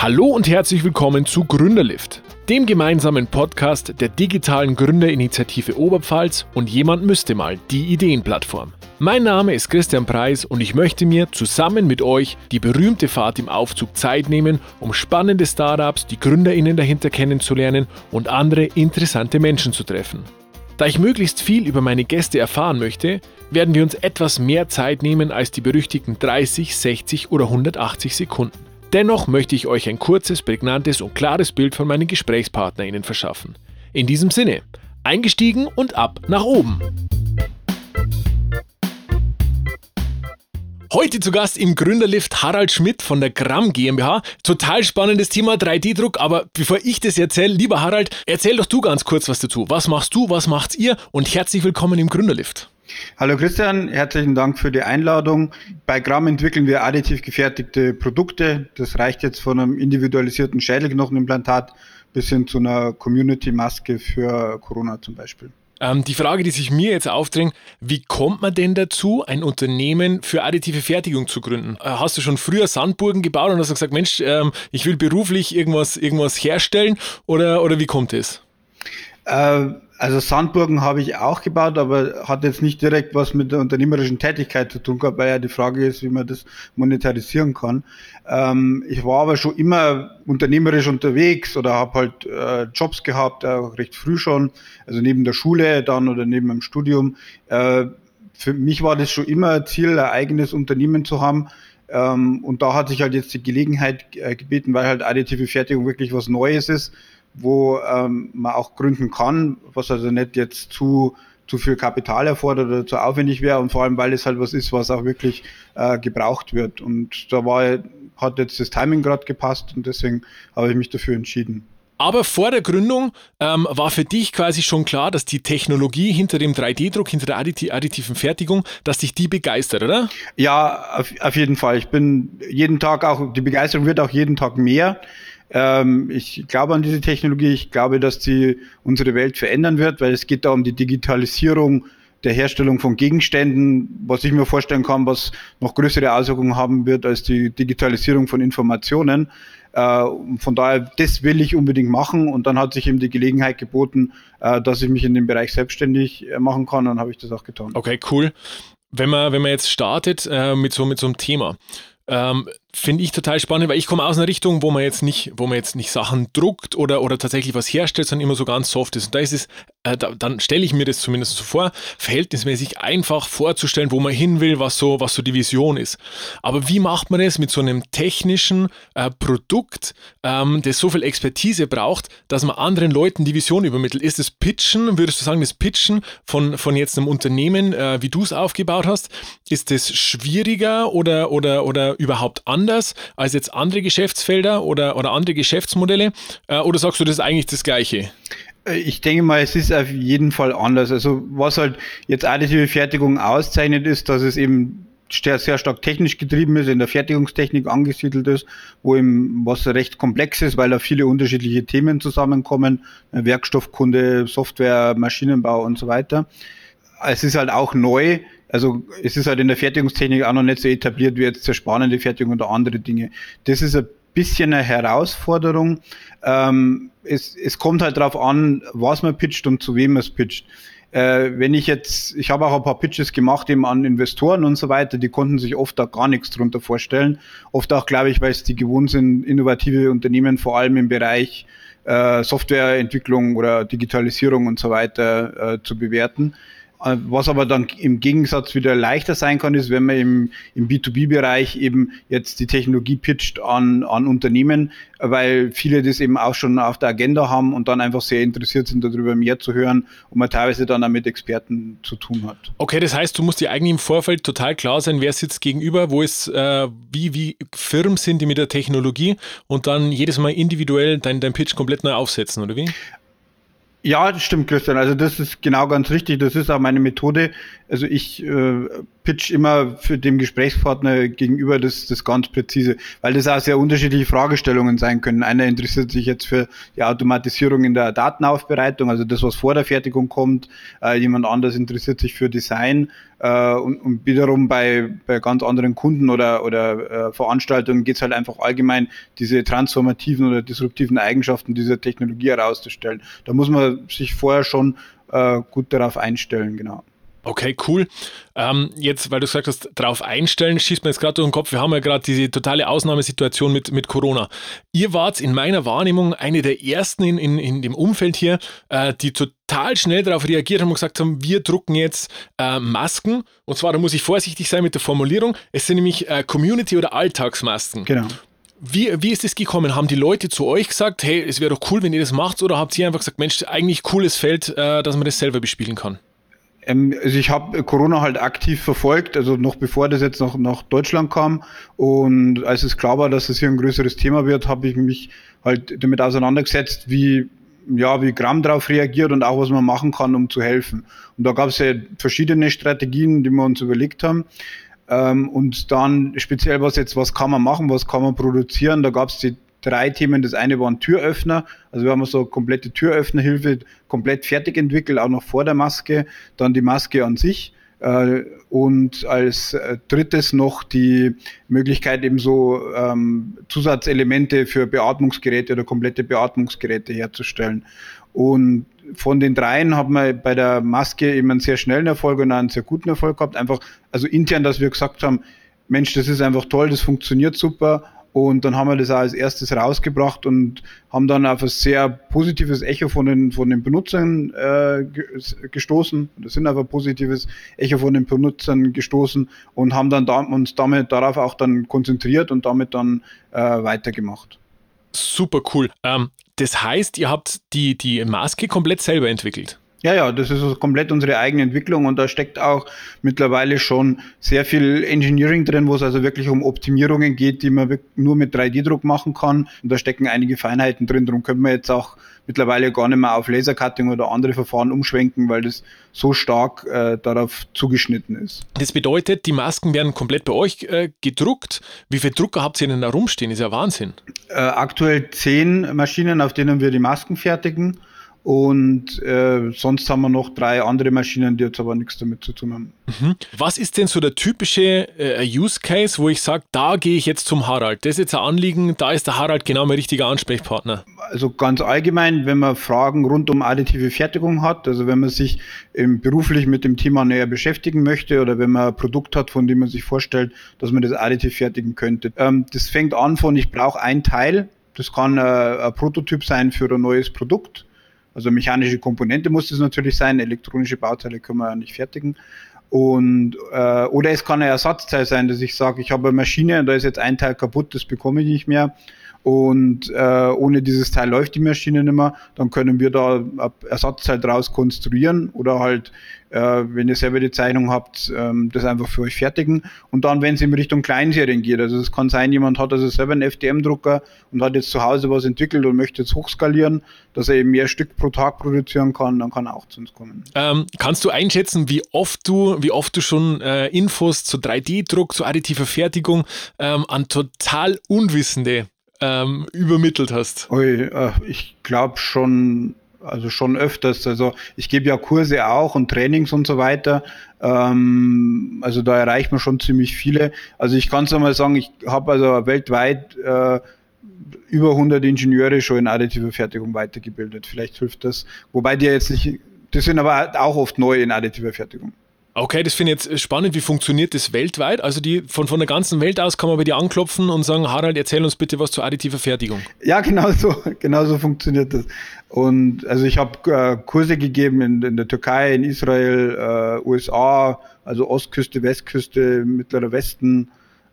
Hallo und herzlich willkommen zu Gründerlift, dem gemeinsamen Podcast der digitalen Gründerinitiative Oberpfalz und jemand müsste mal die Ideenplattform. Mein Name ist Christian Preis und ich möchte mir zusammen mit euch die berühmte Fahrt im Aufzug Zeit nehmen, um spannende Startups, die Gründerinnen dahinter kennenzulernen und andere interessante Menschen zu treffen. Da ich möglichst viel über meine Gäste erfahren möchte, werden wir uns etwas mehr Zeit nehmen als die berüchtigten 30, 60 oder 180 Sekunden. Dennoch möchte ich euch ein kurzes, prägnantes und klares Bild von meinen GesprächspartnerInnen verschaffen. In diesem Sinne, eingestiegen und ab nach oben! Heute zu Gast im Gründerlift Harald Schmidt von der Gramm GmbH. Total spannendes Thema 3D-Druck, aber bevor ich das erzähle, lieber Harald, erzähl doch du ganz kurz was dazu. Was machst du, was macht's ihr und herzlich willkommen im Gründerlift. Hallo Christian, herzlichen Dank für die Einladung. Bei Gramm entwickeln wir additiv gefertigte Produkte. Das reicht jetzt von einem individualisierten Schädelknochenimplantat bis hin zu einer Community-Maske für Corona zum Beispiel. Ähm, die Frage, die sich mir jetzt aufdrängt, wie kommt man denn dazu, ein Unternehmen für additive Fertigung zu gründen? Äh, hast du schon früher Sandburgen gebaut und hast gesagt, Mensch, ähm, ich will beruflich irgendwas, irgendwas herstellen oder, oder wie kommt es? Äh, also Sandburgen habe ich auch gebaut, aber hat jetzt nicht direkt was mit der unternehmerischen Tätigkeit zu tun gehabt, weil ja die Frage ist, wie man das monetarisieren kann. Ähm, ich war aber schon immer unternehmerisch unterwegs oder habe halt äh, Jobs gehabt, auch recht früh schon, also neben der Schule dann oder neben dem Studium. Äh, für mich war das schon immer Ziel, ein eigenes Unternehmen zu haben. Ähm, und da hat sich halt jetzt die Gelegenheit äh, gebeten, weil halt additive Fertigung wirklich was Neues ist wo ähm, man auch gründen kann, was also nicht jetzt zu zu viel Kapital erfordert oder zu aufwendig wäre und vor allem, weil es halt was ist, was auch wirklich äh, gebraucht wird. Und da war, hat jetzt das Timing gerade gepasst und deswegen habe ich mich dafür entschieden. Aber vor der Gründung ähm, war für dich quasi schon klar, dass die Technologie hinter dem 3D-Druck, hinter der additiven Fertigung, dass dich die begeistert, oder? Ja, auf, auf jeden Fall. Ich bin jeden Tag auch, die Begeisterung wird auch jeden Tag mehr. Ähm, ich glaube an diese Technologie. Ich glaube, dass sie unsere Welt verändern wird, weil es geht da um die Digitalisierung der Herstellung von Gegenständen, was ich mir vorstellen kann, was noch größere Auswirkungen haben wird als die Digitalisierung von Informationen. Äh, von daher, das will ich unbedingt machen und dann hat sich eben die Gelegenheit geboten, äh, dass ich mich in dem Bereich selbstständig äh, machen kann und dann habe ich das auch getan. Okay, cool. Wenn man, wenn man jetzt startet äh, mit, so, mit so einem Thema, ähm, Finde ich total spannend, weil ich komme aus einer Richtung, wo man jetzt nicht, wo man jetzt nicht Sachen druckt oder, oder tatsächlich was herstellt, sondern immer so ganz soft ist. Und da ist es, äh, da, dann stelle ich mir das zumindest so vor, verhältnismäßig einfach vorzustellen, wo man hin will, was so, was so die Vision ist. Aber wie macht man das mit so einem technischen äh, Produkt, ähm, das so viel Expertise braucht, dass man anderen Leuten die Vision übermittelt? Ist das Pitchen, würdest du sagen, das Pitchen von, von jetzt einem Unternehmen, äh, wie du es aufgebaut hast, ist das schwieriger oder, oder, oder überhaupt anders? Anders als jetzt andere Geschäftsfelder oder, oder andere Geschäftsmodelle? Äh, oder sagst du, das ist eigentlich das Gleiche? Äh, ich denke mal, es ist auf jeden Fall anders. Also was halt jetzt additive Fertigung auszeichnet, ist, dass es eben sehr, sehr stark technisch getrieben ist, in der Fertigungstechnik angesiedelt ist, wo eben was recht komplex ist, weil da viele unterschiedliche Themen zusammenkommen, äh, Werkstoffkunde, Software, Maschinenbau und so weiter. Es ist halt auch neu, also es ist halt in der Fertigungstechnik auch noch nicht so etabliert wie jetzt zerspannende Fertigung oder andere Dinge. Das ist ein bisschen eine Herausforderung. Ähm, es, es kommt halt darauf an, was man pitcht und zu wem man es pitcht. Äh, wenn ich jetzt, ich habe auch ein paar Pitches gemacht eben an Investoren und so weiter, die konnten sich oft da gar nichts drunter vorstellen. Oft auch, glaube ich, weil es die gewohnt sind, innovative Unternehmen vor allem im Bereich äh, Softwareentwicklung oder Digitalisierung und so weiter äh, zu bewerten. Äh, was aber dann im Gegensatz wieder leichter sein kann, ist, wenn man im, im B2B-Bereich eben jetzt die Technologie pitcht an, an Unternehmen, weil viele das eben auch schon auf der Agenda haben und dann einfach sehr interessiert sind, darüber mehr zu hören und man teilweise dann auch mit Experten zu tun hat. Okay, das heißt, du musst dir eigentlich im Vorfeld total klar sein, wer sitzt gegenüber, wo ist, äh, wie, wie firm sind die mit der Technologie und dann jedes Mal individuell dein, dein Pitch komplett neu aufsetzen, oder wie? Ja, das stimmt, Christian. Also das ist genau ganz richtig. Das ist auch meine Methode. Also ich äh, pitch immer für den Gesprächspartner gegenüber das, das ganz präzise, weil das auch sehr unterschiedliche Fragestellungen sein können. Einer interessiert sich jetzt für die Automatisierung in der Datenaufbereitung, also das, was vor der Fertigung kommt. Äh, jemand anders interessiert sich für Design äh, und, und wiederum bei, bei ganz anderen Kunden oder, oder äh, Veranstaltungen geht es halt einfach allgemein, diese transformativen oder disruptiven Eigenschaften dieser Technologie herauszustellen. Da muss man sich vorher schon äh, gut darauf einstellen, genau. Okay, cool. Ähm, jetzt, weil du gesagt hast, darauf einstellen, schießt mir jetzt gerade durch den Kopf. Wir haben ja gerade diese totale Ausnahmesituation mit, mit Corona. Ihr wart in meiner Wahrnehmung eine der ersten in, in, in dem Umfeld hier, äh, die total schnell darauf reagiert haben und gesagt haben, wir drucken jetzt äh, Masken. Und zwar, da muss ich vorsichtig sein mit der Formulierung. Es sind nämlich äh, Community- oder Alltagsmasken. Genau. Wie, wie ist es gekommen? Haben die Leute zu euch gesagt, hey, es wäre doch cool, wenn ihr das macht? Oder habt ihr einfach gesagt, Mensch, eigentlich cooles Feld, äh, dass man das selber bespielen kann? Ähm, also ich habe Corona halt aktiv verfolgt, also noch bevor das jetzt noch nach Deutschland kam. Und als es klar war, dass es hier ein größeres Thema wird, habe ich mich halt damit auseinandergesetzt, wie ja, wie Gramm darauf reagiert und auch was man machen kann, um zu helfen. Und da gab es ja verschiedene Strategien, die wir uns überlegt haben. Ähm, und dann speziell was jetzt, was kann man machen, was kann man produzieren, da gab es die drei Themen. Das eine waren Türöffner. Also wir haben so komplette Türöffnerhilfe komplett fertig entwickelt, auch noch vor der Maske. Dann die Maske an sich. Äh, und als äh, drittes noch die Möglichkeit, eben so ähm, Zusatzelemente für Beatmungsgeräte oder komplette Beatmungsgeräte herzustellen. Und von den dreien haben wir bei der Maske eben einen sehr schnellen Erfolg und einen sehr guten Erfolg gehabt. Einfach, also intern, dass wir gesagt haben, Mensch, das ist einfach toll, das funktioniert super und dann haben wir das auch als erstes rausgebracht und haben dann auf ein sehr positives Echo von den, von den Benutzern äh, gestoßen. Das sind auf ein positives Echo von den Benutzern gestoßen und haben dann da, uns damit darauf auch dann konzentriert und damit dann äh, weitergemacht. Super cool. Ähm, das heißt, ihr habt die, die Maske komplett selber entwickelt? Ja, ja, das ist also komplett unsere eigene Entwicklung und da steckt auch mittlerweile schon sehr viel Engineering drin, wo es also wirklich um Optimierungen geht, die man nur mit 3D-Druck machen kann. Und da stecken einige Feinheiten drin. Darum können wir jetzt auch mittlerweile gar nicht mehr auf Lasercutting oder andere Verfahren umschwenken, weil das so stark äh, darauf zugeschnitten ist. Das bedeutet, die Masken werden komplett bei euch äh, gedruckt. Wie viele Drucker habt ihr denn da rumstehen? Ist ja Wahnsinn. Äh, aktuell zehn Maschinen, auf denen wir die Masken fertigen. Und äh, sonst haben wir noch drei andere Maschinen, die jetzt aber nichts damit zu tun haben. Mhm. Was ist denn so der typische äh, Use Case, wo ich sage, da gehe ich jetzt zum Harald? Das ist jetzt ein Anliegen, da ist der Harald genau mein richtiger Ansprechpartner. Also ganz allgemein, wenn man Fragen rund um additive Fertigung hat, also wenn man sich ähm, beruflich mit dem Thema näher beschäftigen möchte oder wenn man ein Produkt hat, von dem man sich vorstellt, dass man das additiv fertigen könnte. Ähm, das fängt an von, ich brauche ein Teil, das kann äh, ein Prototyp sein für ein neues Produkt also mechanische Komponente muss es natürlich sein, elektronische Bauteile können wir ja nicht fertigen. Und äh, oder es kann ein Ersatzteil sein, dass ich sage, ich habe eine Maschine und da ist jetzt ein Teil kaputt, das bekomme ich nicht mehr und äh, ohne dieses Teil läuft die Maschine nicht mehr, dann können wir da Ersatzteil draus konstruieren oder halt, äh, wenn ihr selber die Zeichnung habt, ähm, das einfach für euch fertigen. Und dann, wenn es in Richtung Kleinserien geht, also es kann sein, jemand hat also selber einen FDM-Drucker und hat jetzt zu Hause was entwickelt und möchte jetzt hochskalieren, dass er eben mehr Stück pro Tag produzieren kann, dann kann er auch zu uns kommen. Ähm, kannst du einschätzen, wie oft du, wie oft du schon äh, Infos zu 3D-Druck, zu additiver Fertigung ähm, an total Unwissende ähm, übermittelt hast? Ui, äh, ich glaube schon, also schon öfters. Also ich gebe ja Kurse auch und Trainings und so weiter. Ähm, also da erreicht man schon ziemlich viele. Also ich kann es einmal sagen, ich habe also weltweit äh, über 100 Ingenieure schon in additiver Fertigung weitergebildet. Vielleicht hilft das. Wobei die jetzt nicht, die sind aber auch oft neu in additiver Fertigung. Okay, das finde ich jetzt spannend. Wie funktioniert das weltweit? Also die von, von der ganzen Welt aus kann man bei dir anklopfen und sagen, Harald, erzähl uns bitte was zur additiver Fertigung. Ja, genau so, genau so funktioniert das. Und also ich habe äh, Kurse gegeben in, in, der Türkei, in Israel, äh, USA, also Ostküste, Westküste, Mittlerer Westen,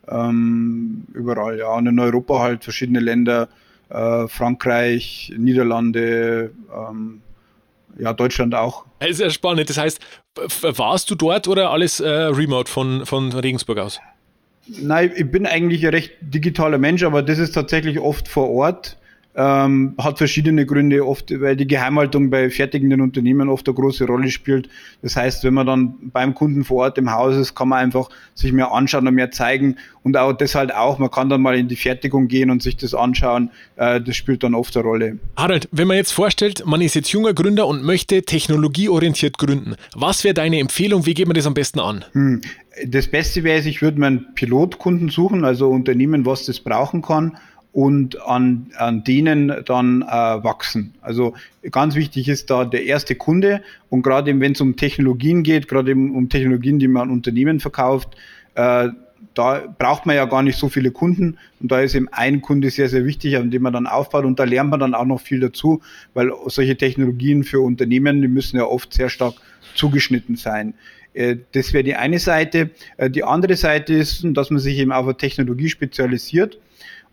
ähm, überall, ja. Und in Europa halt verschiedene Länder, äh, Frankreich, Niederlande, ähm, ja, Deutschland auch. Das ist ja spannend. Das heißt, warst du dort oder alles äh, remote von, von Regensburg aus? Nein, ich bin eigentlich ein recht digitaler Mensch, aber das ist tatsächlich oft vor Ort. Ähm, hat verschiedene Gründe, oft, weil die Geheimhaltung bei fertigenden Unternehmen oft eine große Rolle spielt. Das heißt, wenn man dann beim Kunden vor Ort im Haus ist, kann man einfach sich mehr anschauen und mehr zeigen und auch das halt auch, man kann dann mal in die Fertigung gehen und sich das anschauen, äh, das spielt dann oft eine Rolle. Harald, wenn man jetzt vorstellt, man ist jetzt junger Gründer und möchte technologieorientiert gründen, was wäre deine Empfehlung, wie geht man das am besten an? Hm. Das Beste wäre, ich würde mir einen Pilotkunden suchen, also Unternehmen, was das brauchen kann und an, an denen dann äh, wachsen. Also ganz wichtig ist da der erste Kunde und gerade wenn es um Technologien geht, gerade um Technologien, die man an Unternehmen verkauft, äh, da braucht man ja gar nicht so viele Kunden und da ist eben ein Kunde sehr, sehr wichtig, an dem man dann aufbaut und da lernt man dann auch noch viel dazu, weil solche Technologien für Unternehmen, die müssen ja oft sehr stark zugeschnitten sein. Äh, das wäre die eine Seite. Äh, die andere Seite ist, dass man sich eben auf eine Technologie spezialisiert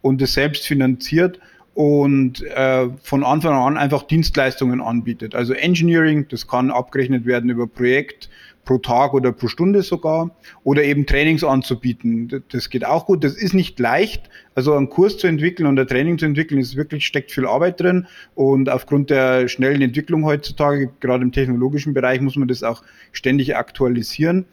und es selbst finanziert und äh, von Anfang an einfach Dienstleistungen anbietet. Also Engineering, das kann abgerechnet werden über Projekt pro Tag oder pro Stunde sogar oder eben Trainings anzubieten. Das geht auch gut. Das ist nicht leicht. Also einen Kurs zu entwickeln und ein Training zu entwickeln, ist wirklich steckt viel Arbeit drin und aufgrund der schnellen Entwicklung heutzutage, gerade im technologischen Bereich, muss man das auch ständig aktualisieren.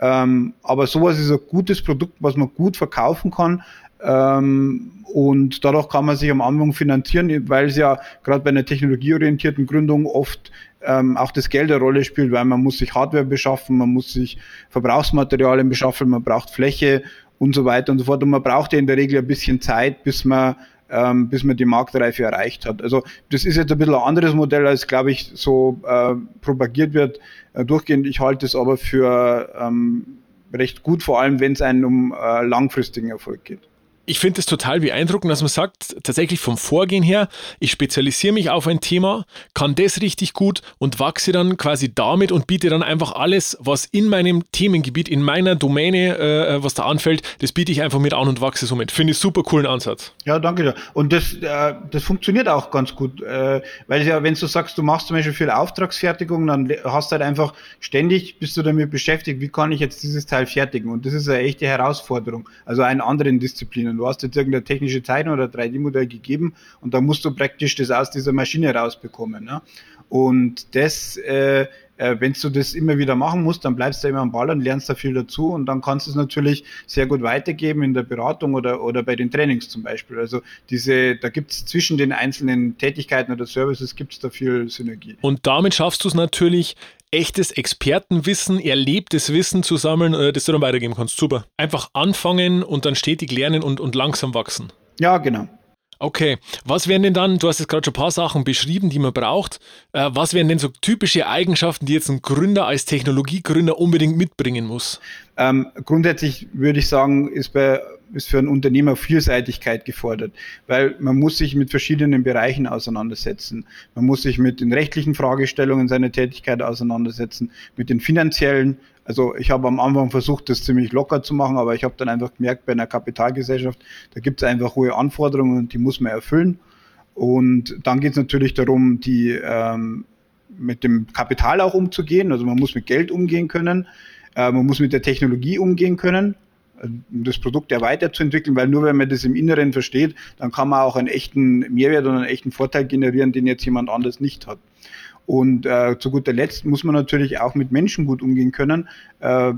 Ähm, aber sowas ist ein gutes Produkt, was man gut verkaufen kann. Ähm, und dadurch kann man sich am Anfang finanzieren, weil es ja gerade bei einer technologieorientierten Gründung oft ähm, auch das Geld eine Rolle spielt, weil man muss sich Hardware beschaffen, man muss sich Verbrauchsmaterialien beschaffen, man braucht Fläche und so weiter und so fort. Und man braucht ja in der Regel ein bisschen Zeit, bis man ähm, bis man die Marktreife erreicht hat. Also das ist jetzt ein bisschen ein anderes Modell, als glaube ich so äh, propagiert wird äh, durchgehend. Ich halte es aber für ähm, recht gut, vor allem wenn es einen um äh, langfristigen Erfolg geht ich finde es total beeindruckend, dass man sagt, tatsächlich vom Vorgehen her, ich spezialisiere mich auf ein Thema, kann das richtig gut und wachse dann quasi damit und biete dann einfach alles, was in meinem Themengebiet, in meiner Domäne, äh, was da anfällt, das biete ich einfach mit an und wachse somit. Finde ich super coolen Ansatz. Ja, danke. Und das, äh, das funktioniert auch ganz gut, äh, weil ja, wenn du sagst, du machst zum Beispiel viel Auftragsfertigung, dann hast du halt einfach ständig bist du damit beschäftigt, wie kann ich jetzt dieses Teil fertigen? Und das ist eine echte Herausforderung, also in anderen Disziplinen. Du hast jetzt irgendeine technische Zeichnung oder 3D-Modell gegeben und dann musst du praktisch das aus dieser Maschine rausbekommen. Ne? Und das, äh, äh, wenn du das immer wieder machen musst, dann bleibst du immer am Ball und lernst da viel dazu und dann kannst du es natürlich sehr gut weitergeben in der Beratung oder, oder bei den Trainings zum Beispiel. Also diese, da gibt es zwischen den einzelnen Tätigkeiten oder Services gibt es da viel Synergie. Und damit schaffst du es natürlich, echtes Expertenwissen, erlebtes Wissen zu sammeln, äh, das du dann weitergeben kannst. Super. Einfach anfangen und dann stetig lernen und, und langsam wachsen. Ja, genau. Okay, was wären denn dann, du hast jetzt gerade schon ein paar Sachen beschrieben, die man braucht, äh, was wären denn so typische Eigenschaften, die jetzt ein Gründer als Technologiegründer unbedingt mitbringen muss? Ähm, grundsätzlich würde ich sagen, ist bei ist für einen Unternehmer Vielseitigkeit gefordert, weil man muss sich mit verschiedenen Bereichen auseinandersetzen. Man muss sich mit den rechtlichen Fragestellungen seiner Tätigkeit auseinandersetzen, mit den finanziellen. Also ich habe am Anfang versucht, das ziemlich locker zu machen, aber ich habe dann einfach gemerkt, bei einer Kapitalgesellschaft, da gibt es einfach hohe Anforderungen und die muss man erfüllen. Und dann geht es natürlich darum, die ähm, mit dem Kapital auch umzugehen. Also man muss mit Geld umgehen können, äh, man muss mit der Technologie umgehen können das Produkt ja weiterzuentwickeln, weil nur wenn man das im Inneren versteht, dann kann man auch einen echten Mehrwert und einen echten Vorteil generieren, den jetzt jemand anders nicht hat. Und äh, zu guter Letzt muss man natürlich auch mit Menschen gut umgehen können, äh,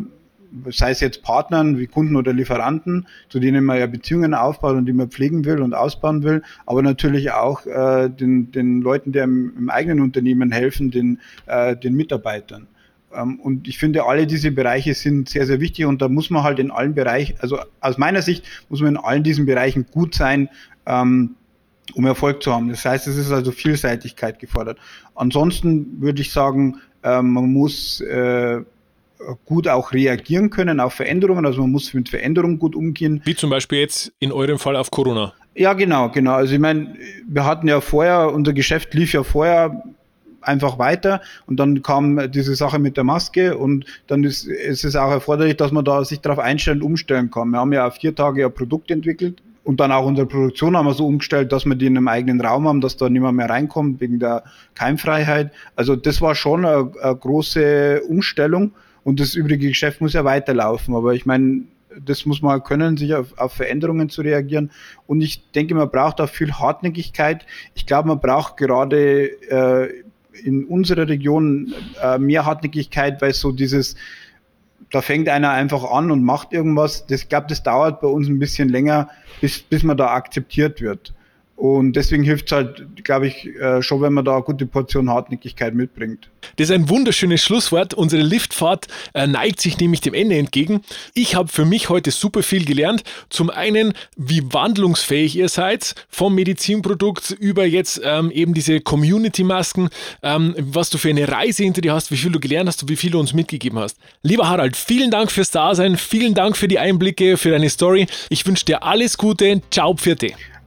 sei es jetzt Partnern wie Kunden oder Lieferanten, zu denen man ja Beziehungen aufbaut und die man pflegen will und ausbauen will, aber natürlich auch äh, den, den Leuten, die im, im eigenen Unternehmen helfen, den, äh, den Mitarbeitern. Ähm, und ich finde, alle diese Bereiche sind sehr, sehr wichtig und da muss man halt in allen Bereichen, also aus meiner Sicht muss man in allen diesen Bereichen gut sein, ähm, um Erfolg zu haben. Das heißt, es ist also Vielseitigkeit gefordert. Ansonsten würde ich sagen, ähm, man muss äh, gut auch reagieren können auf Veränderungen, also man muss mit Veränderungen gut umgehen. Wie zum Beispiel jetzt in eurem Fall auf Corona. Ja, genau, genau. Also ich meine, wir hatten ja vorher, unser Geschäft lief ja vorher einfach weiter und dann kam diese Sache mit der Maske und dann ist, ist es auch erforderlich, dass man da sich darauf einstellen und umstellen kann. Wir haben ja auf vier Tage ein Produkt entwickelt und dann auch unsere Produktion haben wir so umgestellt, dass wir die in einem eigenen Raum haben, dass da niemand mehr reinkommt wegen der Keimfreiheit. Also das war schon eine, eine große Umstellung und das übrige Geschäft muss ja weiterlaufen. Aber ich meine, das muss man können, sich auf, auf Veränderungen zu reagieren. Und ich denke, man braucht auch viel Hartnäckigkeit. Ich glaube, man braucht gerade äh, in unserer Region äh, mehr Hartnäckigkeit, weil so dieses, da fängt einer einfach an und macht irgendwas. Das glaube, das dauert bei uns ein bisschen länger, bis, bis man da akzeptiert wird. Und deswegen hilft es halt, glaube ich, äh, schon, wenn man da eine gute Portion Hartnäckigkeit mitbringt. Das ist ein wunderschönes Schlusswort. Unsere Liftfahrt äh, neigt sich nämlich dem Ende entgegen. Ich habe für mich heute super viel gelernt. Zum einen, wie wandlungsfähig ihr seid, vom Medizinprodukt über jetzt ähm, eben diese Community-Masken, ähm, was du für eine Reise hinter dir hast, wie viel du gelernt hast und wie viel du uns mitgegeben hast. Lieber Harald, vielen Dank fürs Dasein, vielen Dank für die Einblicke, für deine Story. Ich wünsche dir alles Gute. Ciao, Pfiate.